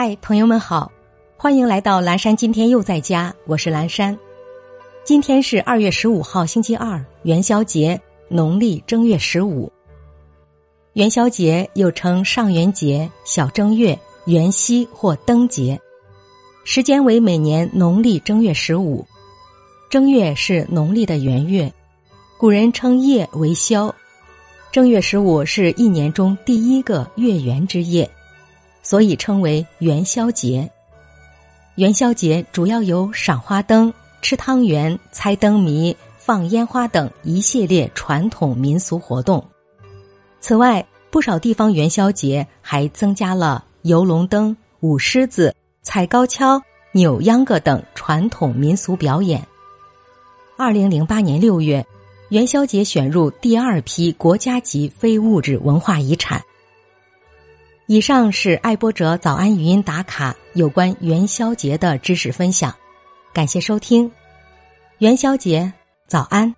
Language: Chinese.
嗨，朋友们好，欢迎来到蓝山。今天又在家，我是蓝山。今天是二月十五号，星期二，元宵节，农历正月十五。元宵节又称上元节、小正月、元夕或灯节，时间为每年农历正月十五。正月是农历的元月，古人称夜为宵。正月十五是一年中第一个月圆之夜。所以称为元宵节。元宵节主要有赏花灯、吃汤圆、猜灯谜、放烟花等一系列传统民俗活动。此外，不少地方元宵节还增加了游龙灯、舞狮子、踩高跷、扭秧歌等传统民俗表演。二零零八年六月，元宵节选入第二批国家级非物质文化遗产。以上是爱播者早安语音打卡有关元宵节的知识分享，感谢收听，元宵节早安。